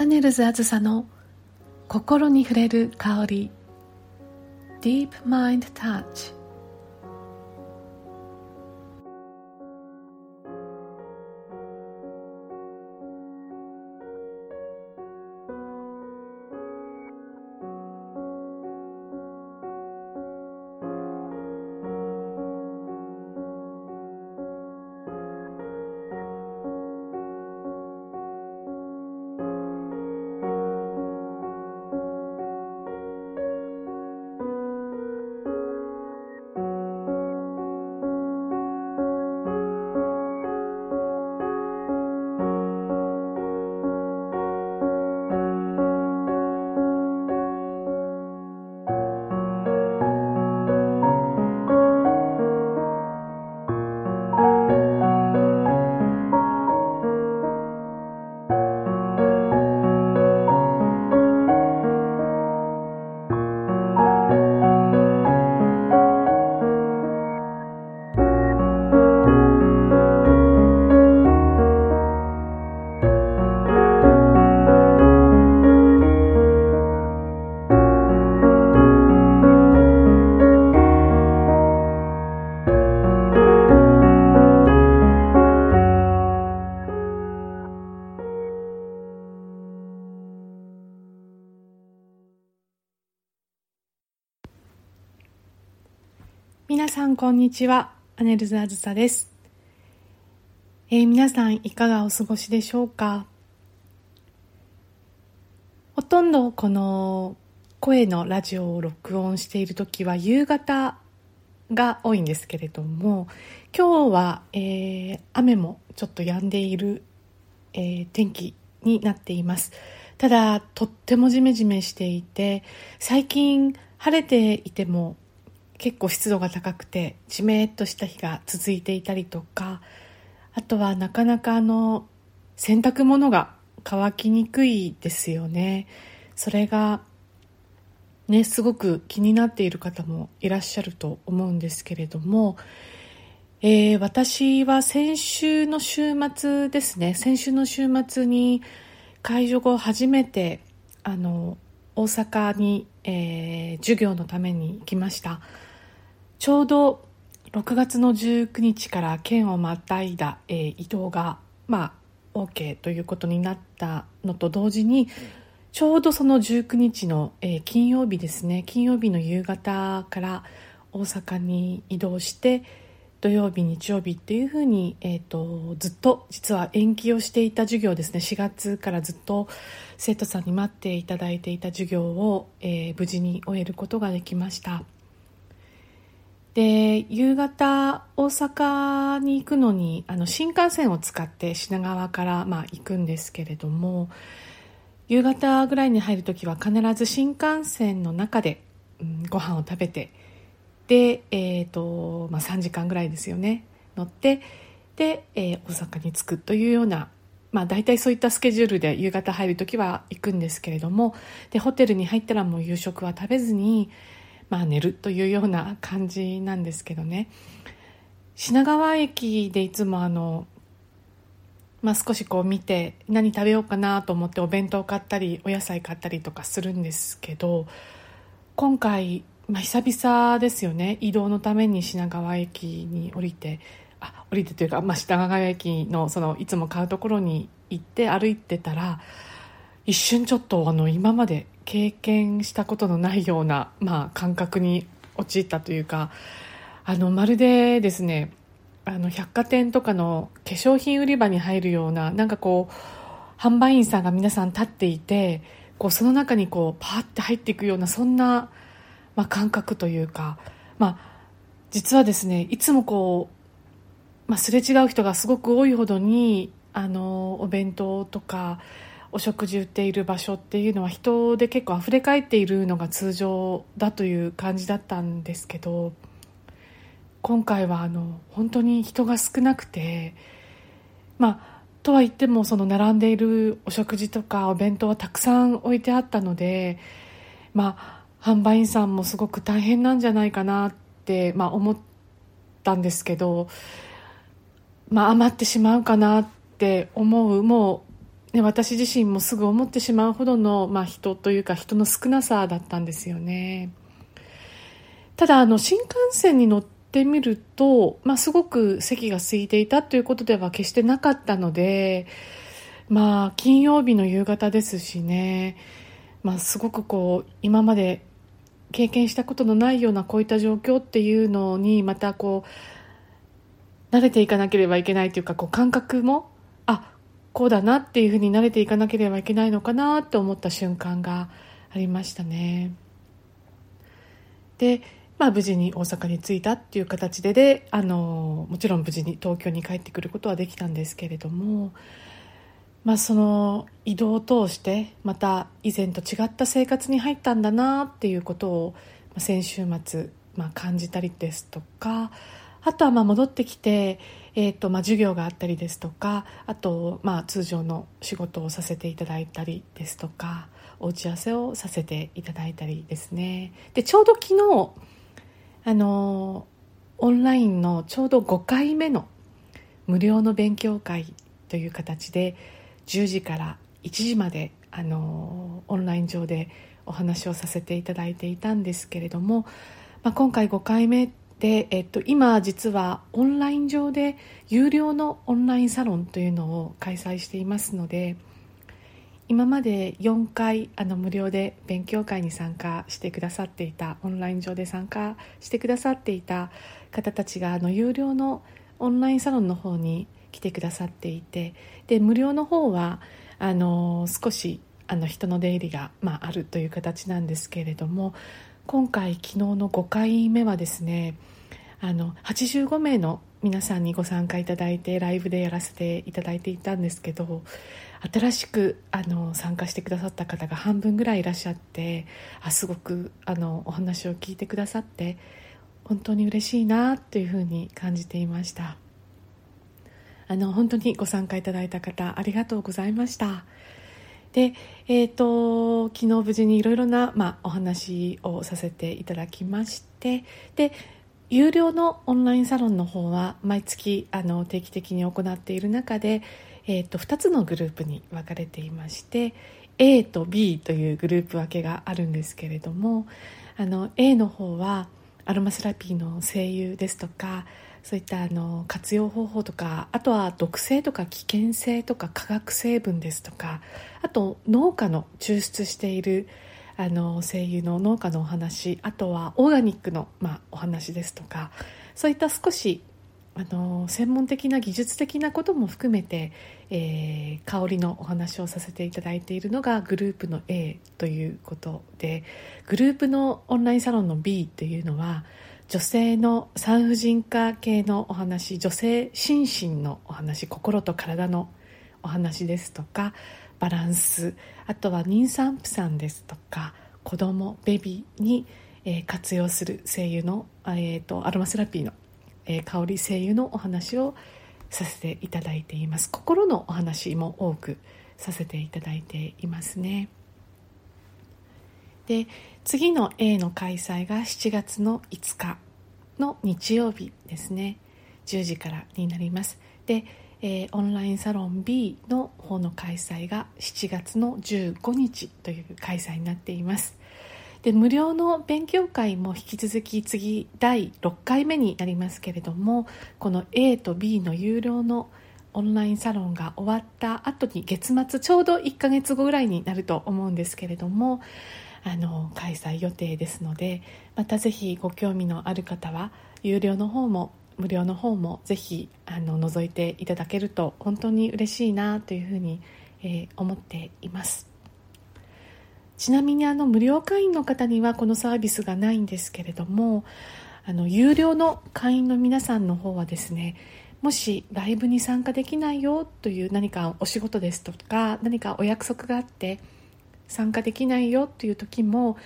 アネルズあずさの心に触れる香り。Deep Mind Touch こんにちは。アネルズあずさです、えー、皆さんいかがお過ごしでしょうか？ほとんどこの声のラジオを録音している時は夕方が多いんですけれども今日は、えー、雨もちょっと止んでいる、えー、天気になっています。ただとってもジメジメしていて最近晴れていても結構湿度が高くてじめっとした日が続いていたりとかあとはなかなかあの洗濯物が乾きにくいですよね。それがねすごく気になっている方もいらっしゃると思うんですけれども、えー、私は先週の週末ですね先週の週末に解除後初めてあの大阪に、えー、授業のために行きました。ちょうど6月の19日から県をまたいだ、えー、移動が、まあ、OK ということになったのと同時に、ちょうどその19日の、えー、金曜日ですね金曜日の夕方から大阪に移動して土曜日日曜日っていうふうに、えーと、ずっと実は延期をしていた授業ですね4月からずっと生徒さんに待っていただいていた授業を、えー、無事に終えることができました。で夕方大阪に行くのにあの新幹線を使って品川から、まあ、行くんですけれども夕方ぐらいに入る時は必ず新幹線の中で、うん、ご飯を食べてで、えーとまあ、3時間ぐらいですよね乗ってで、えー、大阪に着くというようなまあ、大体そういったスケジュールで夕方入る時は行くんですけれどもでホテルに入ったらもう夕食は食べずにまあ、寝るというような感じなんですけどね。品川駅でいつもあの、まあ、少しこう見て何食べようかなと思ってお弁当買ったりお野菜買ったりとかするんですけど今回、まあ、久々ですよね。移動のために品川駅に降りてあ降りてというか、まあ、品川駅のそのいつも買うところに行って歩いてたら一瞬ちょっとあの今まで経験したことのないような、まあ、感覚に陥ったというかあのまるでですねあの百貨店とかの化粧品売り場に入るようななんかこう販売員さんが皆さん立っていてこうその中にこうパーって入っていくようなそんな、まあ、感覚というか、まあ、実はですねいつもこう、まあ、すれ違う人がすごく多いほどにあのお弁当とかお食事売っている場所っていうのは人で結構あふれ返っているのが通常だという感じだったんですけど今回はあの本当に人が少なくてまあとは言ってもその並んでいるお食事とかお弁当はたくさん置いてあったのでまあ販売員さんもすごく大変なんじゃないかなって、まあ、思ったんですけど、まあ、余ってしまうかなって思うもうね、私自身もすぐ思ってしまうほどの、まあ、人というか人の少なさだったんですよね。ただあの新幹線に乗ってみると、まあ、すごく席が空いていたということでは決してなかったのでまあ金曜日の夕方ですしね、まあ、すごくこう今まで経験したことのないようなこういった状況っていうのにまたこう慣れていかなければいけないというかこう感覚もあこうだなっていうふうに慣れていかなければいけないのかなと思った瞬間がありましたね。で、まあ、無事に大阪に着いたっていう形でであのもちろん無事に東京に帰ってくることはできたんですけれども、まあ、その移動を通してまた以前と違った生活に入ったんだなっていうことを先週末、まあ、感じたりですとかあとはまあ戻ってきて、えーとまあ、授業があったりですとかあとまあ通常の仕事をさせていただいたりですとかお打ち合わせをさせていただいたりですね。でちょうど昨日あのオンラインのちょうど5回目の無料の勉強会という形で10時から1時まであのオンライン上でお話をさせていただいていたんですけれども、まあ、今回5回目で、えっと、今実はオンライン上で有料のオンラインサロンというのを開催していますので今まで4回あの無料で勉強会に参加してくださっていたオンライン上で参加してくださっていた方たちがあの有料のオンラインサロンの方に来てくださっていてで無料の方はあの少しあの人の出入りが、まあ、あるという形なんですけれども今回昨日の5回目はですねあの85名の皆さんにご参加いただいてライブでやらせていただいていたんですけど新しくあの参加してくださった方が半分ぐらいいらっしゃってあすごくあのお話を聞いてくださって本当に嬉しいなというふうに感じていました。あの本当にご参加いただいた方ありがとうございました。で、えーと、昨日無事にいろいろな、まあ、お話をさせていただきましてで有料のオンラインサロンの方は毎月あの定期的に行っている中で、えーと、2つのグループに分かれていまして A と B というグループ分けがあるんですけれどもあの A の方はアロマセラピーの声優ですとかそういったあの活用方法とかあとは毒性とか危険性とか化学成分ですとかあと農家の抽出しているあの声優の農家のお話あとはオーガニックの、まあ、お話ですとかそういった少しあの専門的な技術的なことも含めて、えー、香りのお話をさせていただいているのがグループの A ということでグループのオンラインサロンの B というのは女性の産婦人科系のお話女性心身のお話心と体のお話ですとかバランスあとは妊産婦さんですとか子供ベビーに、えー、活用する精油の、えーと、アロマセラピーの、えー、香り精油のお話をさせていただいています。心のお話も多くさせていただいていますね。で次の A の開催が7月の5日の日曜日ですね。10時からになります。でえー、オンラインサロン B の方の開催が7月の15日という開催になっています。で無料の勉強会も引き続き次第6回目になりますけれどもこの A と B の有料のオンラインサロンが終わった後に月末ちょうど1ヶ月後ぐらいになると思うんですけれどもあの開催予定ですのでまたぜひご興味のある方は有料の方も無料の方もぜひあの覗いていただけると本当に嬉しいなというふうに、えー、思っています。ちなみにあの無料会員の方にはこのサービスがないんですけれどもあの有料の会員の皆さんの方はですねもしライブに参加できないよという何かお仕事ですとか何かお約束があって参加できないよという時も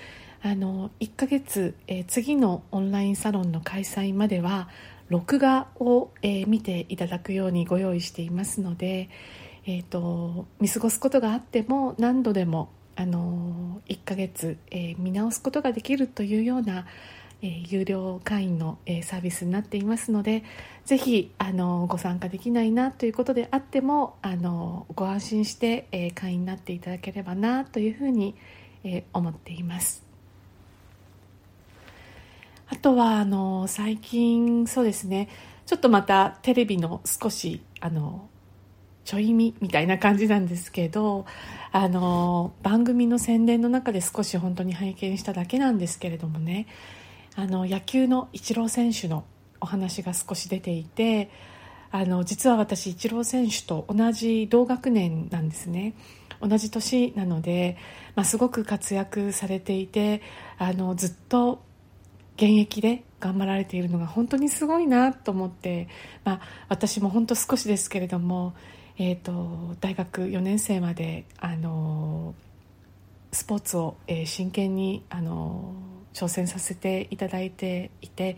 あの1ヶ月、えー、次のオンラインサロンの開催までは録画を、えー、見ていただくようにご用意していますので、えーと、見過ごすことがあっても何度でも、あの1ヶ月、え、見直すことができるというような、えー、有料会員の、えー、サービスになっていますのでぜひあのご参加できないなということであってもあのご安心して、えー、会員になっていただければなというふうに、えー、思っています。あとはあの最近そうですねちょっとまたテレビの少しあのちょい見みたいな感じなんですけどあの番組の宣伝の中で少し本当に拝見しただけなんですけれどもねあの野球のイチロー選手のお話が少し出ていてあの実は私イチロー選手と同じ同学年なんですね。同じ年なので、まあ、すごく活躍されていてあのずっと現役で頑張られているのが本当にすごいなと思って、まあ、私も本当少しですけれども、えーと、大学4年生まであのスポーツを、えー、真剣にあの挑戦させていただいていて、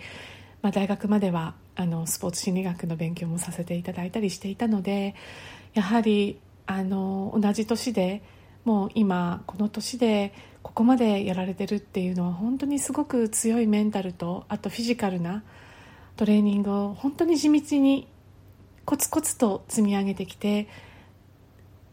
まあ、大学まではあのスポーツ心理学の勉強もさせていただいたりしていたのでやはりあの同じ年でもう今この年でここまでやられてるっていうのは本当にすごく強いメンタルとあとフィジカルなトレーニングを本当に地道にコツコツと積み上げてきて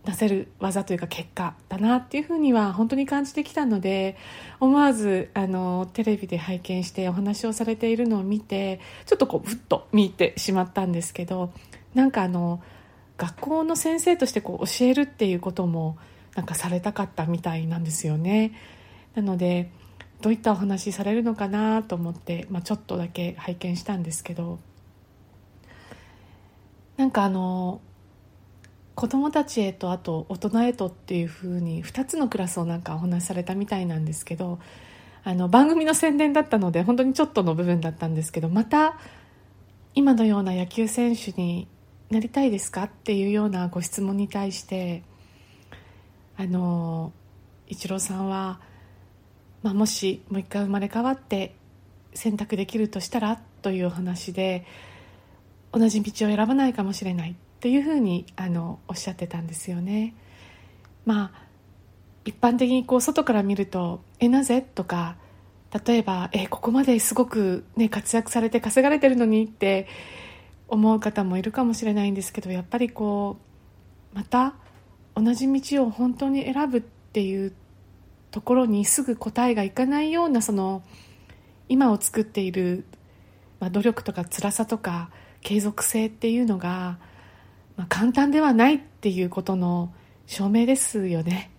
出せる技というか結果だなっていうふうには本当に感じてきたので思わずあのテレビで拝見してお話をされているのを見てちょっとこうふっと見てしまったんですけどなんかあの学校の先生としてこう教えるっていうこともなんかされたかったみたいなんですよね。なのでどういったお話されるのかなと思って、まあ、ちょっとだけ拝見したんですけどなんかあの子どもたちへとあと大人へとっていうふうに2つのクラスをなんかお話しされたみたいなんですけどあの番組の宣伝だったので本当にちょっとの部分だったんですけどまた今のような野球選手になりたいですかっていうようなご質問に対してあのイチローさんは、まあ、もしもう一回生まれ変わって選択できるとしたら？というお話で同じ道を選ばないかもしれない。っていうふうにあのおっしゃってたんですよね。まあ一般的にこう外から見ると「えなぜ?」とか例えば「えここまですごく、ね、活躍されて稼がれてるのに」って思う方もいるかもしれないんですけどやっぱりこうまた同じ道を本当に選ぶっていうところにすぐ答えがいかないようなその今を作っている、まあ、努力とか辛さとか継続性っていうのが、まあ、簡単ではないっていうことの証明ですよね。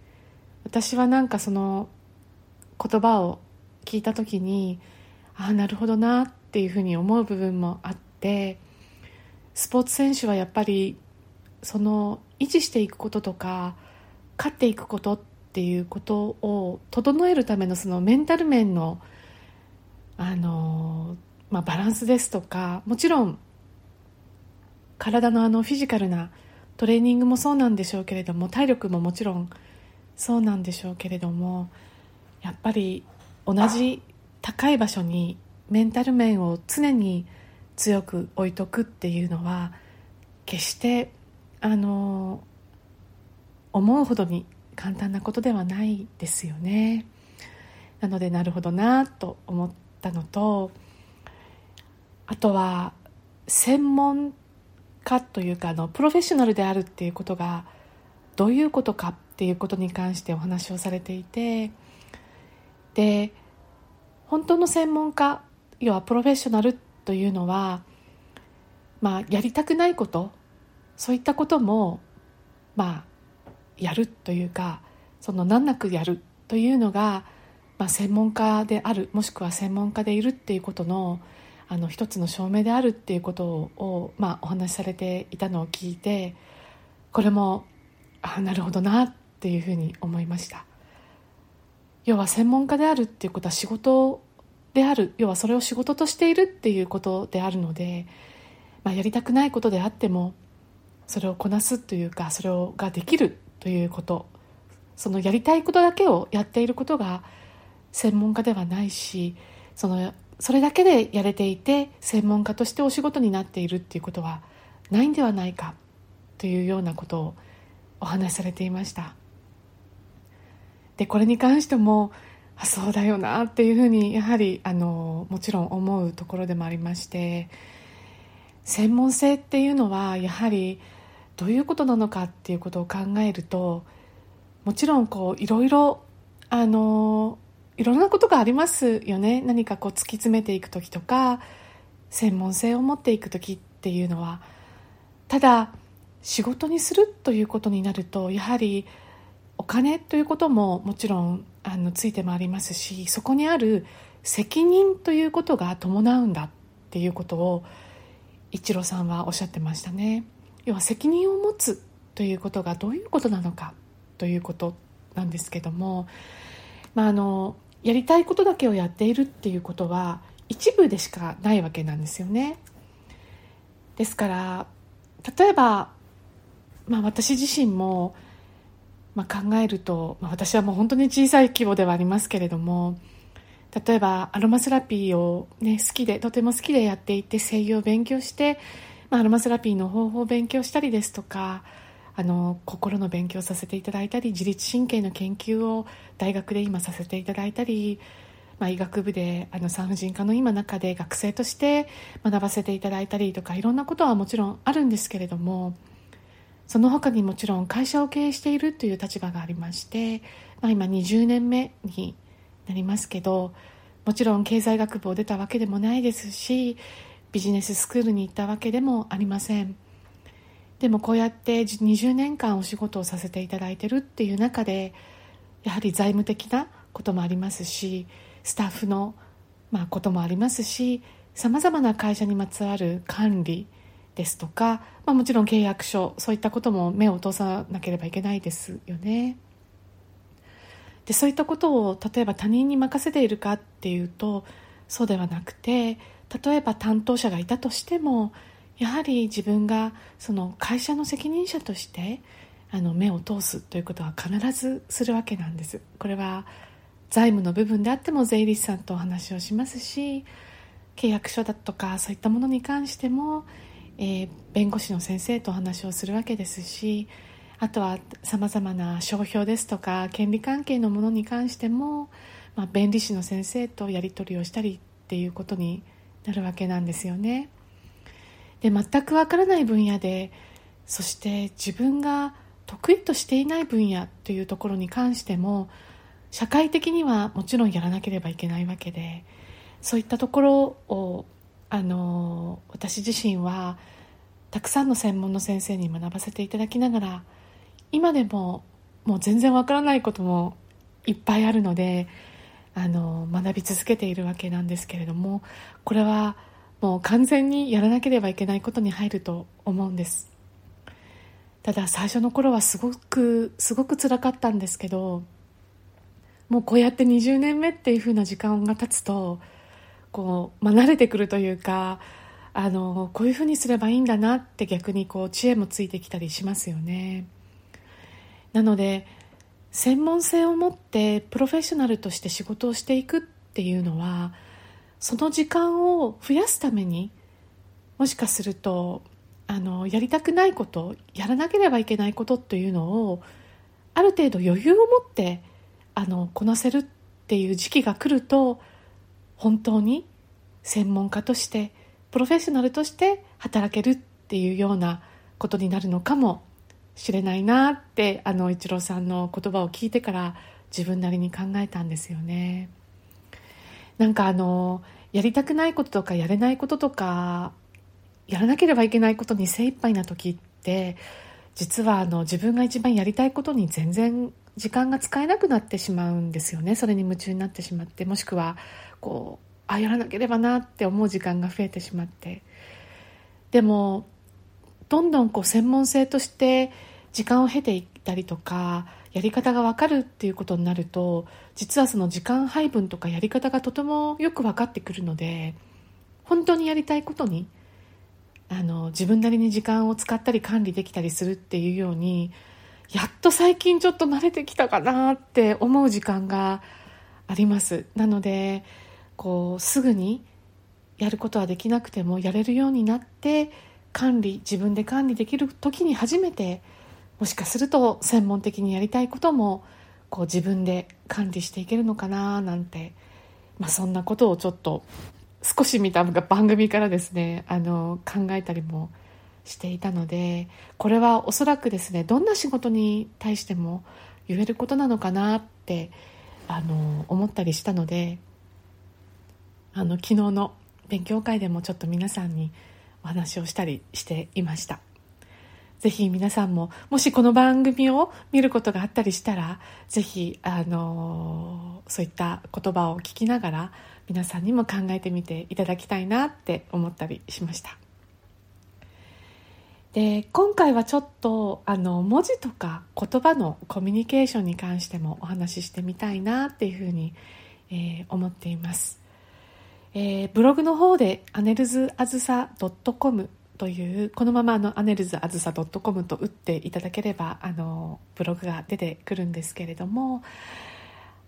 私はなんかその言葉を聞いた時にああなるほどなっていうふうに思う部分もあってスポーツ選手はやっぱりその維持していくこととか勝っていくことっていうことを整えるためのそのメンタル面のあの、まあ、バランスですとかもちろん体のあのフィジカルなトレーニングもそうなんでしょうけれども体力ももちろんそうなんでしょうけれどもやっぱり同じ高い場所にメンタル面を常に強く置いとくっていうのは決してあの思うほどに簡単なことではないですよね。なのでなるほどなと思ったのとあとは専門家というかあのプロフェッショナルであるっていうことがどういうことかっていうことに関してお話をされていてで本当の専門家要はプロフェッショナルというのはまあやりたくないことそういったこともまあやるというかその難なくやるというのが、まあ、専門家であるもしくは専門家でいるっていうことのあの一つの証明であるっていうことを、まあ、お話しされていたのを聞いてこれもああなるほどなっていうふうに思いました。要は専門家であるっていうことは仕事である。要はそれを仕事としているっていうことであるので、まあ、やりたくないことであってもそれをこなすというかそれをができるということ。そのやりたいことだけをやっていることが専門家ではないしそのそれだけでやれていて専門家としてお仕事になっているっていうことはないんではないかというようなことをお話しされていました。でこれに関してもあそうだよなっていうふうにやはりあのもちろん思うところでもありまして専門性っていうのはやはりどういうことなのかっていうことを考えるともちろんこういろいろあのいろんなことがありますよね。何かこう突き詰めていく時とか専門性を持っていく時っていうのは。ただ仕事にするということになるとやはりお金ということももちろんあのついてまいりますしそこにある責任ということが伴うんだっていうことを一郎さんはおっしゃってましたね。要は責任を持つということがどういうことなのかということなんですけども、まあ、あのやりたいことだけをやっているっていうことは一部でしかないわけなんですよね。ですから例えば、まあ、私自身もまあ、考えると、まあ、私はもう本当に小さい規模ではありますけれども例えばアロマセラピーを、ね、好きでとても好きでやっていて声優を勉強して、まあ、アロマセラピーの方法を勉強したりですとかあの心の勉強させていただいたり自律神経の研究を大学で今させていただいたり、まあ、医学部であの産婦人科の今中で学生として学ばせていただいたりとかいろんなことはもちろんあるんですけれども。その他にもちろん会社を経営しているという立場がありまして、まあ、今20年目になりますけどもちろん経済学部を出たわけでもないですしビジネススクールに行ったわけでもありませんでもこうやって20年間お仕事をさせていただいてるっていう中でやはり財務的なこともありますしスタッフのまあこともありますしさまざまな会社にまつわる管理ですとか、まあ、もちろん契約書そういったことも目を通さなければいけないですよね。でそういったことを例えば他人に任せているかっていうとそうではなくて例えば担当者がいたとしてもやはり自分がその会社の責任者としてあの目を通すということは必ずするわけなんですこれは財務の部分であっても税理士さんとお話をしますし契約書だとかそういったものに関してもえー、弁護士の先生とお話をするわけですしあとはさまざまな商標ですとか権利関係のものに関しても、まあ、弁理士の先生とやり取りをしたりっていうことになるわけなんですよね。で全くわからない分野でそして自分が得意としていない分野というところに関しても社会的にはもちろんやらなければいけないわけでそういったところをあの私自身はたくさんの専門の先生に学ばせていただきながら今でももう全然わからないこともいっぱいあるのであの学び続けているわけなんですけれどもこれはもう完全にやらなければいけないことに入ると思うんです。ただ最初の頃はすごくすごく辛かったんですけどもうこうやって20年目っていう風な時間が経つとこう、まあ、慣れてくるというかあのこういうふうにすればいいんだなって逆にこう知恵もついてきたりしますよね。なので専門性を持ってプロフェッショナルとして仕事をしていくっていうのはその時間を増やすためにもしかするとあのやりたくないことやらなければいけないことというのをある程度余裕を持ってあのこなせるっていう時期が来ると本当に専門家としてプロフェッショナルとして働けるっていうようなことになるのかもしれないなってあの一郎さんの言葉を聞いてから自分なりに考えたんですよね。なんかあのやりたくないこととかやれないこととかやらなければいけないことに精一杯な時って実はあの自分が一番やりたいことに全然時間が使えなくなってしまうんですよね。それに夢中になってしまってもしくはこうあやらなければなって思う時間が増えてしまって。でもどんどんこう専門性として時間を経ていったりとかやり方が分かるっていうことになると実はその時間配分とかやり方がとてもよく分かってくるので本当にやりたいことにあの自分なりに時間を使ったり管理できたりするっていうようにやっと最近ちょっと慣れてきたかなって思う時間があります。なのでこうすぐにやることはできなくてもやれるようになって管理自分で管理できる時に初めてもしかすると専門的にやりたいこともこう自分で管理していけるのかななんて、まあ、そんなことをちょっと少し見た番組からですねあの考えたりもしていたのでこれはおそらくですねどんな仕事に対しても言えることなのかなってあの思ったりしたのであの昨日の勉強会でもちょっと皆さんにお話をしたりしていました。ぜひ皆さんももしこの番組を見ることがあったりしたらぜひあのそういった言葉を聞きながら皆さんにも考えてみていただきたいなって思ったりしました。で今回はちょっとあの文字とか言葉のコミュニケーションに関してもお話ししてみたいなっていうふうに、えー、思っています、えー、ブログの方でアネルズあずさ .com というこのままあのアネルズあずさ .com と打っていただければあのブログが出てくるんですけれども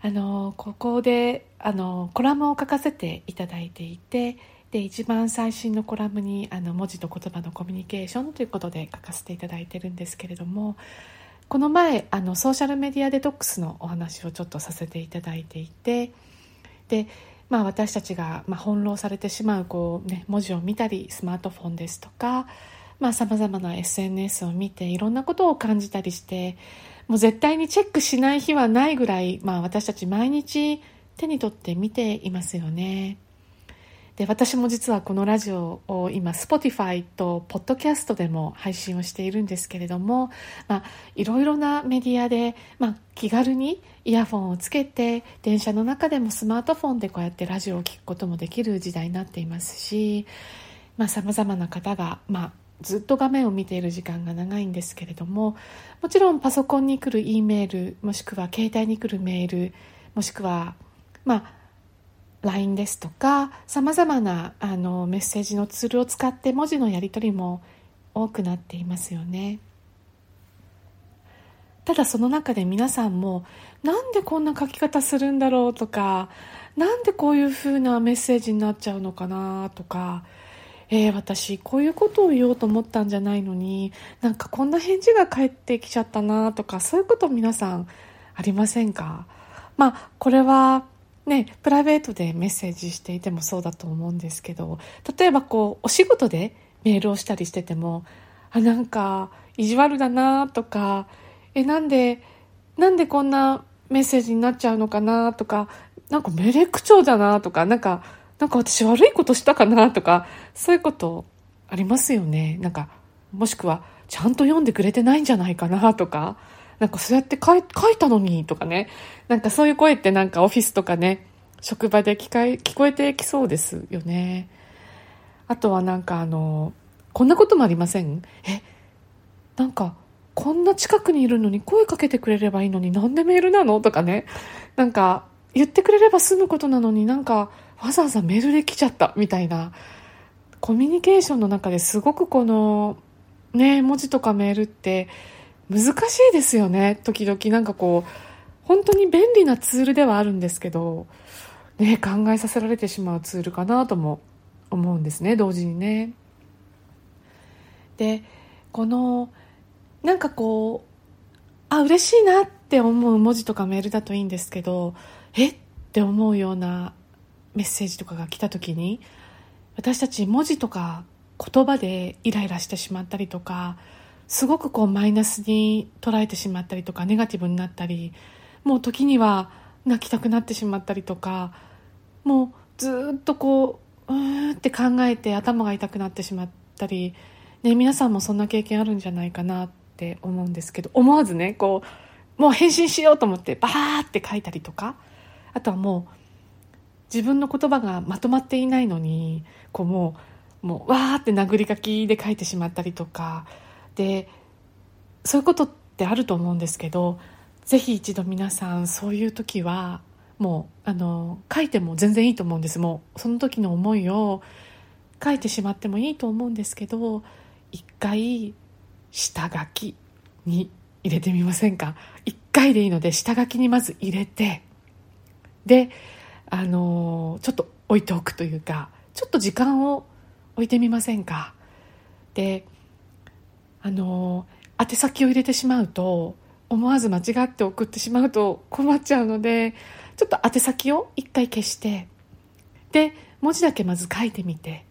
あのここであのコラムを書かせていただいていてで一番最新のコラムにあの文字と言葉のコミュニケーションということで書かせていただいてるんですけれどもこの前あのソーシャルメディアデトックスのお話をちょっとさせていただいていてで、まあ、私たちが、ま、翻弄されてしまうこう、ね、文字を見たりスマートフォンですとかさまざ、まな SNS を見ていろんなことを感じたりしてもう絶対にチェックしない日はないぐらい、まあ、私たち毎日手に取って見ていますよね。で私も実はこのラジオを今 Spotify と Podcast でも配信をしているんですけれども、まあ、いろいろなメディアで、まあ、気軽にイヤフォンをつけて電車の中でもスマートフォンでこうやってラジオを聴くこともできる時代になっていますしさまざ、まな方が、まあ、ずっと画面を見ている時間が長いんですけれどももちろんパソコンに来る E メールもしくは携帯に来るメールもしくはまあ LINE ですとかさまざまなあのメッセージのツールを使って文字のやり取りも多くなっていますよね。ただその中で皆さんもなんでこんな書き方するんだろうとかなんでこういうふうなメッセージになっちゃうのかなとかえー、私こういうことを言おうと思ったんじゃないのになんかこんな返事が返ってきちゃったなとかそういうこと皆さんありませんか？まあこれはね、プライベートでメッセージしていてもそうだと思うんですけど例えばこうお仕事でメールをしたりしててもあなんか意地悪だなとかえなんでなんでこんなメッセージになっちゃうのかなとかなんかメレクチョだなとかなんかなんか私悪いことしたかなとかそういうことありますよね。なんかもしくはちゃんと読んでくれてないんじゃないかなとか。なんかそうやって書いたのにとかね。なんかそういう声ってなんかオフィスとかね、職場で聞か聞こえてきそうですよね。あとはなんかあの、こんなこともありません？え、なんか、こんな近くにいるのに声かけてくれればいいのになんでメールなの？とかね。なんか、言ってくれれば済むことなのになんか、わざわざメールで来ちゃったみたいな。コミュニケーションの中ですごくこの、ね、文字とかメールって、難しいですよね時々なんかこう本当に便利なツールではあるんですけど、ね、考えさせられてしまうツールかなとも思うんですね同時にね。でこのなんかこうあ嬉しいなって思う文字とかメールだといいんですけどえ？って思うようなメッセージとかが来た時に私たち文字とか言葉でイライラしてしまったりとかすごくこうマイナスに捉えてしまったりとかネガティブになったりもう時には泣きたくなってしまったりとかもうずっとこううーって考えて頭が痛くなってしまったり、ね、皆さんもそんな経験あるんじゃないかなって思うんですけど思わずねこうもう返信しようと思ってバーって書いたりとかあとはもう自分の言葉がまとまっていないのにこうもうもうわーって殴り書きで書いてしまったりとかでそういうことってあると思うんですけどぜひ一度皆さんそういう時はもうあの書いても全然いいと思うんです。もうその時の思いを書いてしまってもいいと思うんですけど一回下書きに入れてみませんか？一回でいいので下書きにまず入れてであのちょっと置いておくというかちょっと時間を置いてみませんか？であの宛先を入れてしまうと思わず間違って送ってしまうと困っちゃうのでちょっと宛先を一回消してで文字だけまず書いてみて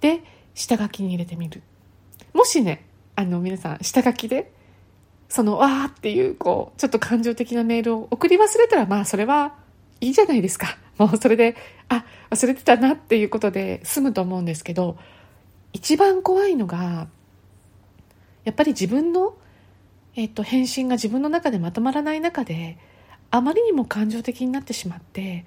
で下書きに入れてみる。もしねあの皆さん下書きでそのわーっていうこうちょっと感情的なメールを送り忘れたらまあそれはいいじゃないですか。もうそれであ忘れてたなっていうことで済むと思うんですけど一番怖いのがやっぱり自分の、えっと、返信が自分の中でまとまらない中であまりにも感情的になってしまって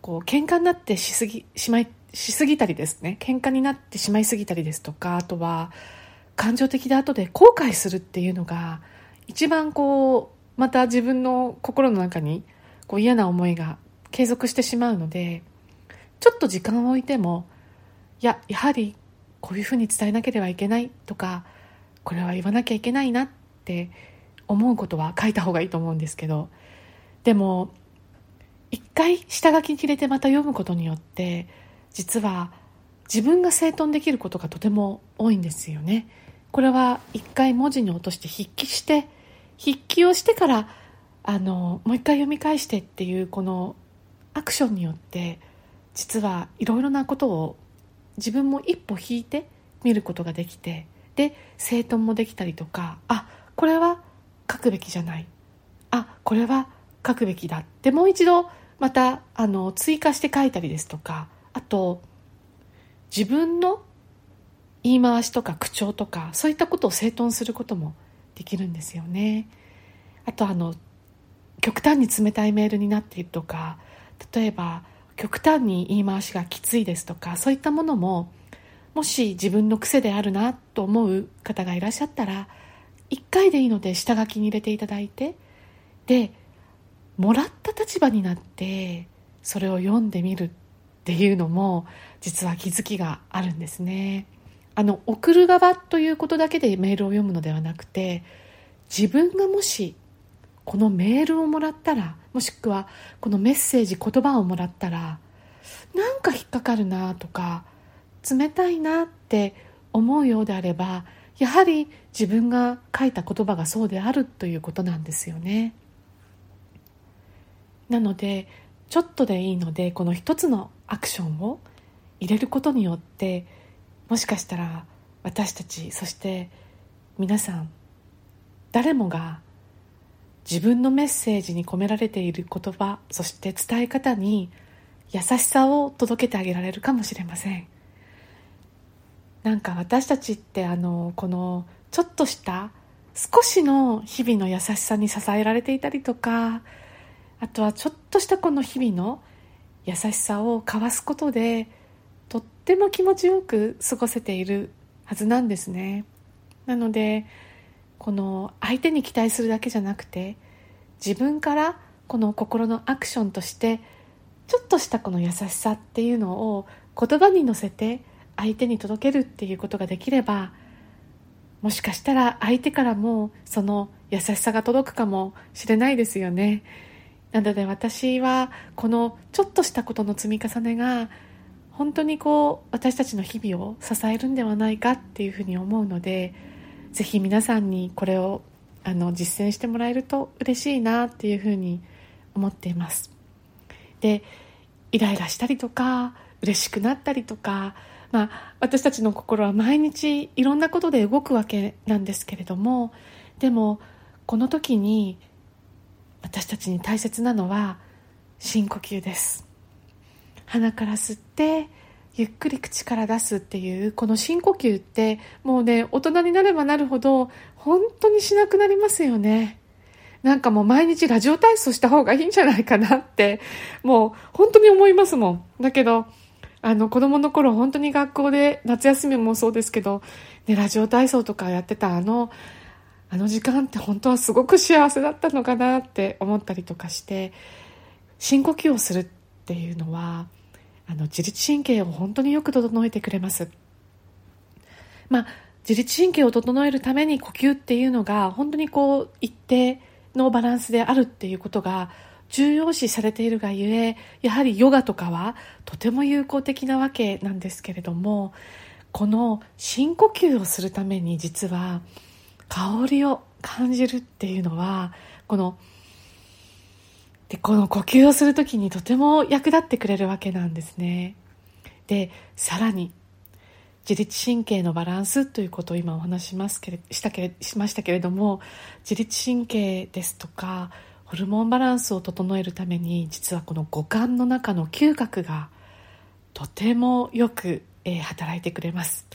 こう喧嘩になってしすぎしまいしすぎたりですね。喧嘩になってしまいすぎたりですとかあとは感情的で後で後悔するっていうのが一番こうまた自分の心の中にこう嫌な思いが継続してしまうのでちょっと時間を置いてもいややはりこういうふうに伝えなければいけないとかこれは言わなきゃいけないなって思うことは書いた方がいいと思うんですけどでも一回下書きに入れてまた読むことによって実は自分が整頓できることがとても多いんですよね。これは一回文字に落として筆記して筆記をしてからあのもう一回読み返してっていうこのアクションによって実はいろいろなことを自分も一歩引いて見ることができてで整頓もできたりとかあこれは書くべきじゃない。あこれは書くべきだってもう一度またあの追加して書いたりですとかあと自分の言い回しとか口調とかそういったことを整頓することもできるんですよね。あとあの極端に冷たいメールになっているとか例えば極端に言い回しがきついですとかそういったものももし自分の癖であるなと思う方がいらっしゃったら1回でいいので下書きに入れていただいてでもらった立場になってそれを読んでみるっていうのも実は気づきがあるんですね。あの送る側ということだけでメールを読むのではなくて自分がもしこのメールをもらったらもしくはこのメッセージ言葉をもらったらなんか引っかかるなとか冷たいなって思うようであればやはり自分が書いた言葉がそうであるということなんですよね。なのでちょっとでいいのでこの一つのアクションを入れることによってもしかしたら私たちそして皆さん誰もが自分のメッセージに込められている言葉そして伝え方に優しさを届けてあげられるかもしれませんなんか私たちってあのこのちょっとした少しの日々の優しさに支えられていたりとかあとはちょっとしたこの日々の優しさを交わすことでとっても気持ちよく過ごせているはずなんですね。なのでこの相手に期待するだけじゃなくて自分からこの心のアクションとしてちょっとしたこの優しさっていうのを言葉に乗せて相手に届けるっていうことができればもしかしたら相手からもその優しさが届くかもしれないですよね。なので私はこのちょっとしたことの積み重ねが本当にこう私たちの日々を支えるんではないかっていうふうに思うのでぜひ皆さんにこれをあの実践してもらえると嬉しいなっていうふうに思っています。でイライラしたりとか嬉しくなったりとか、まあ、私たちの心は毎日いろんなことで動くわけなんですけれどもでもこの時に私たちに大切なのは深呼吸です。鼻から吸ってゆっくり口から出すっていうこの深呼吸ってもうね大人になればなるほど本当にしなくなりますよね。なんかもう毎日ラジオ体操した方がいいんじゃないかなってもう本当に思いますもん。だけどあの子供の頃本当に学校で夏休みもそうですけど、ね、ラジオ体操とかやってたあのあの時間って本当はすごく幸せだったのかなって思ったりとかして深呼吸をするっていうのはあの自律神経を本当によく整えてくれます。まあ、自律神経を整えるために呼吸っていうのが本当にこう一定のバランスであるっていうことが重要視されているがゆえやはりヨガとかはとても有効的なわけなんですけれどもこの深呼吸をするために実は香りを感じるっていうのはこのでこの呼吸をする時にとても役立ってくれるわけなんですね。でさらに自律神経のバランスということを今お話しますけれしたけしましたけれども自律神経ですとかホルモンバランスを整えるために実はこの五感の中の嗅覚がとてもよく、えー、働いてくれます。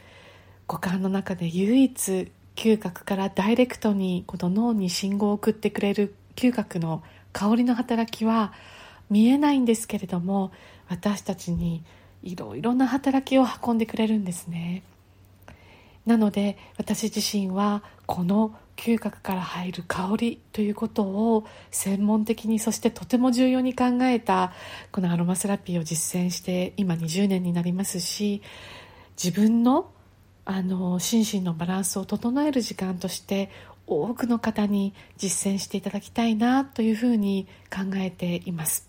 五感の中で唯一嗅覚からダイレクトにこの脳に信号を送ってくれる嗅覚の香りの働きは見えないんですけれども私たちにいろいろな働きを運んでくれるんですね。なので私自身はこの嗅覚から入る香りということを専門的にそしてとても重要に考えたこのアロマセラピーを実践して今20年になりますし自分のあの心身のバランスを整える時間として多くの方に実践していただきたいなというふうに考えています。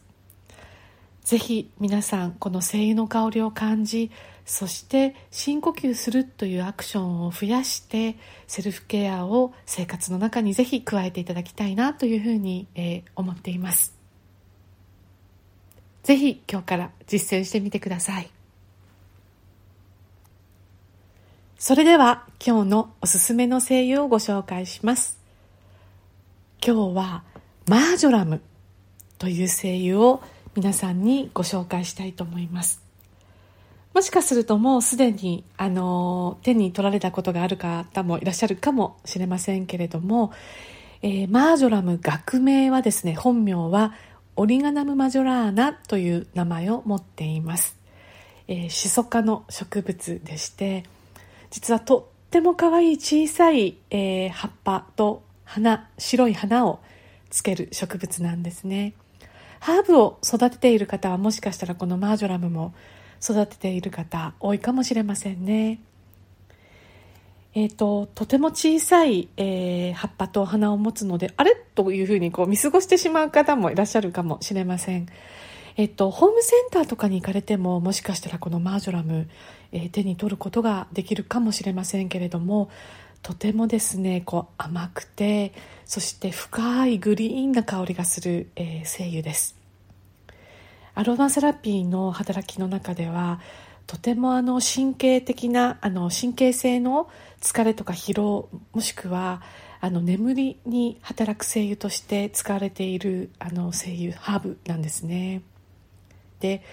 ぜひ皆さんこの精油の香りを感じそして深呼吸するというアクションを増やしてセルフケアを生活の中にぜひ加えていただきたいなというふうに、えー、思っています。ぜひ今日から実践してみてください。それでは今日のおすすめの精油をご紹介します。今日はマージョラムという精油を皆さんにご紹介したいと思います。もしかするともうすでにあの手に取られたことがある方もいらっしゃるかもしれませんけれども、えー、マージョラム学名はですね本名はオリガナムマジョラーナという名前を持っています、えー、シソ科の植物でして実はとっても可愛い小さい、えー、葉っぱと花白い花をつける植物なんですね。ハーブを育てている方はもしかしたらこのマージョラムも育てている方多いかもしれませんね。えーと、とても小さい、えー、葉っぱと花を持つのであれというふうにこう見過ごしてしまう方もいらっしゃるかもしれません。えっと、ホームセンターとかに行かれてももしかしたらこのマージョラム、えー、手に取ることができるかもしれませんけれどもとてもですねこう甘くてそして深いグリーンな香りがする、えー、精油ですアロマセラピーの働きの中ではとてもあの神経的なあの神経性の疲れとか疲労もしくはあの眠りに働く精油として使われているあの精油ハーブなんですね。で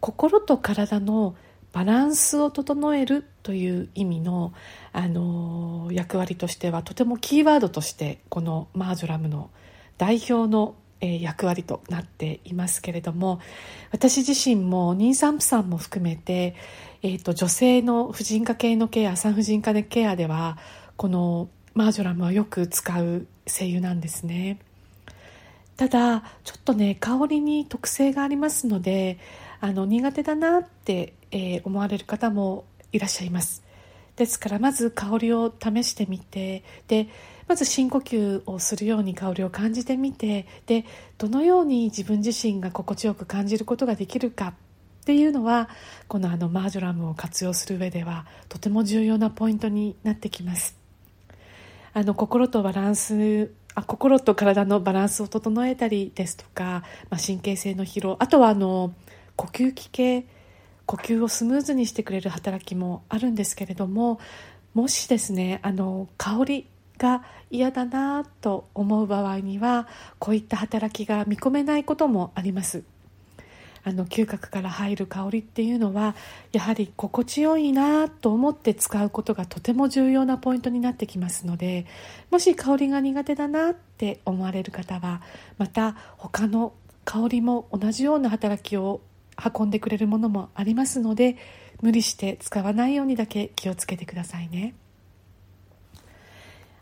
心と体のバランスを整えるという意味の、あの役割としてはとてもキーワードとしてこのマージョラムの代表の、え役割となっていますけれども私自身も妊産婦さんも含めて、えーと、女性の婦人科系のケア産婦人科のケアではこのマージョラムはよく使う精油なんですね。ただちょっとね香りに特性がありますのであの苦手だなって、えー、思われる方もいらっしゃいますですからまず香りを試してみてでまず深呼吸をするように香りを感じてみてでどのように自分自身が心地よく感じることができるかっていうのはこのあのマージョラムを活用する上ではとても重要なポイントになってきます。あの心とバランスあ心と体のバランスを整えたりですとか、まあ、神経性の疲労あとはあの呼吸器系呼吸をスムーズにしてくれる働きもあるんですけれどももしですねあの香りが嫌だなと思う場合にはこういった働きが見込めないこともあります。あの嗅覚から入る香りっていうのはやはり心地よいなと思って使うことがとても重要なポイントになってきますのでもし香りが苦手だなって思われる方はまた他の香りも同じような働きを運んでくれるものもありますので無理して使わないようにだけ気をつけてくださいね。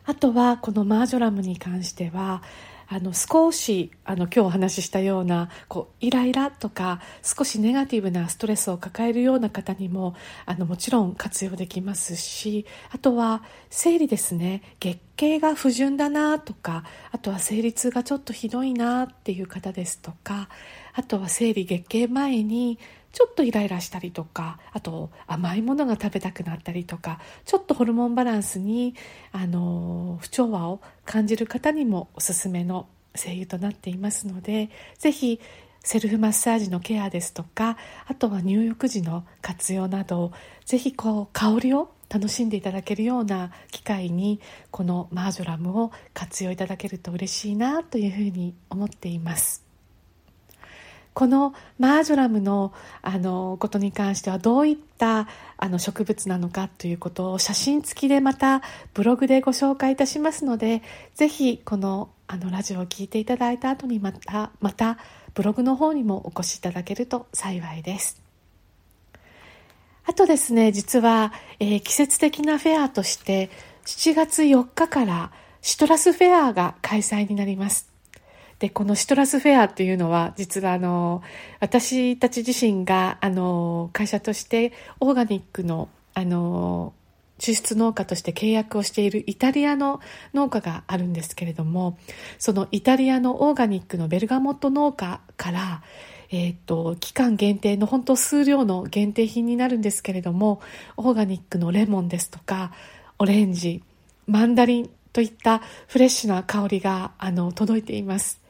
あとはこのマージョラムに関してはあの少しあの今日お話ししたようなこうイライラとか少しネガティブなストレスを抱えるような方にもあのもちろん活用できますしあとは生理ですね。月経が不順だなとかあとは生理痛がちょっとひどいなっていう方ですとかあとは生理月経前にちょっとイライラしたりとかあと甘いものが食べたくなったりとかちょっとホルモンバランスにあの不調和を感じる方にもおすすめの精油となっていますのでぜひセルフマッサージのケアですとかあとは入浴時の活用などぜひこう香りを楽しんでいただけるような機会にこのマージョラムを活用いただけると嬉しいなというふうに思っています。このマージョラムのあのことに関してはどういったあの植物なのかということを写真付きでまたブログでご紹介いたしますのでぜひこのあのラジオを聴いていただいた後にまたまたブログの方にもお越しいただけると幸いです。あとですね、実は、えー、季節的なフェアとして7月4日からシトラスフェアが開催になります。で、このシトラスフェアっていうのは、実はあの、私たち自身が、あの、会社としてオーガニックの、あの、抽出農家として契約をしているイタリアの農家があるんですけれども、そのイタリアのオーガニックのベルガモット農家から、えっ、ー、と、期間限定の本当数量の限定品になるんですけれども、オーガニックのレモンですとか、オレンジ、マンダリンといったフレッシュな香りが、あの、届いています。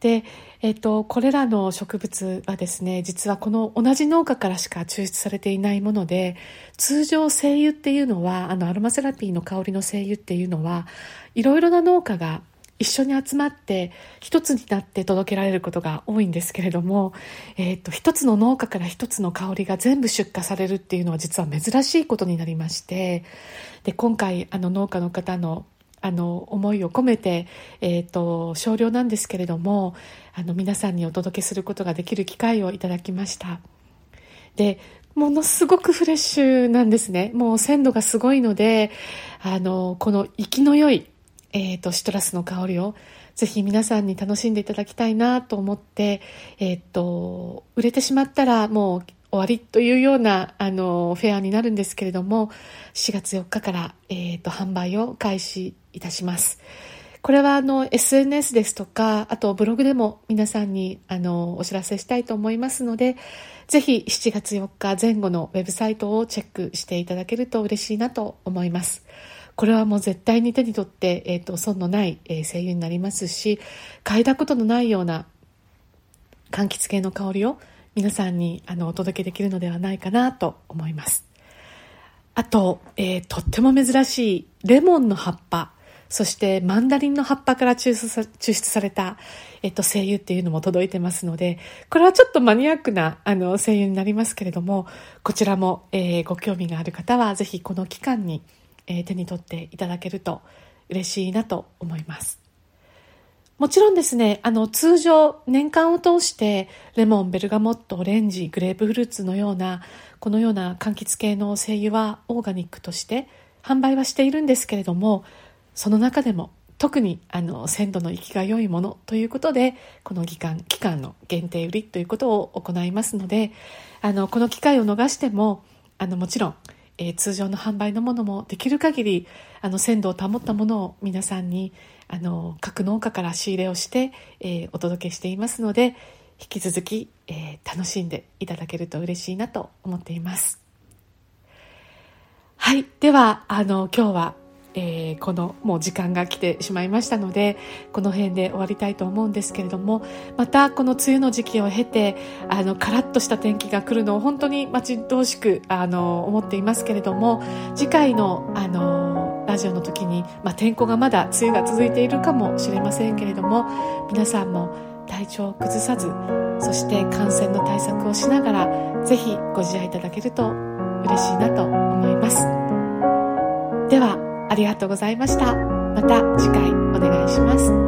で、えっと、これらの植物はですね実はこの同じ農家からしか抽出されていないもので通常精油っていうのはあのアロマセラピーの香りの精油っていうのはいろいろな農家が一緒に集まって一つになって届けられることが多いんですけれども、えっと一つの農家から一つの香りが全部出荷されるっていうのは実は珍しいことになりましてで今回あの農家の方のあの思いを込めて、えーと、少量なんですけれどもあの皆さんにお届けすることができる機会をいただきました。でものすごくフレッシュなんですね。もう鮮度がすごいのであのこの生きの良い、えーと、シトラスの香りをぜひ皆さんに楽しんでいただきたいなと思って、えーと売れてしまったらもう終わりというようなあのフェアになるんですけれども4月4日から、えーと、販売を開始いたします。これはあの SNS ですとかあとブログでも皆さんにあのお知らせしたいと思いますのでぜひ7月4日前後のウェブサイトをチェックしていただけると嬉しいなと思います。これはもう絶対に手に取って、えーと、損のない、えー、声優になりますし嗅いだことのないような柑橘系の香りを皆さんにあのお届けできるのではないかなと思いますあと、えー、とっても珍しいレモンの葉っぱそしてマンダリンの葉っぱから抽出さ抽出された、えっと、精油っていうのも届いてますので、これはちょっとマニアックなあの精油になりますけれども、こちらも、えー、ご興味がある方はぜひこの期間に、えー、手に取っていただけると嬉しいなと思います。もちろんですね、あの、通常、年間を通して、レモン、ベルガモット、オレンジ、グレープフルーツのような、このような柑橘系の精油はオーガニックとして販売はしているんですけれども、その中でも特にあの鮮度の生きが良いものということでこの期間期間の限定売りということを行いますのであのこの機会を逃してもあのもちろん、えー、通常の販売のものもできる限りあの鮮度を保ったものを皆さんにあの各農家から仕入れをして、えー、お届けしていますので引き続き、えー、楽しんでいただけると嬉しいなと思っています。はい。ではあの今日はえー、このもう時間が来てしまいましたのでこの辺で終わりたいと思うんですけれどもまたこの梅雨の時期を経てあのカラッとした天気が来るのを本当に待ち遠しくあの思っていますけれども次回のあのラジオの時に、まあ、天候がまだ梅雨が続いているかもしれませんけれども皆さんも体調を崩さずそして感染の対策をしながらぜひご自愛いただけると嬉しいなと思います。ではありがとうございました。また次回お願いします。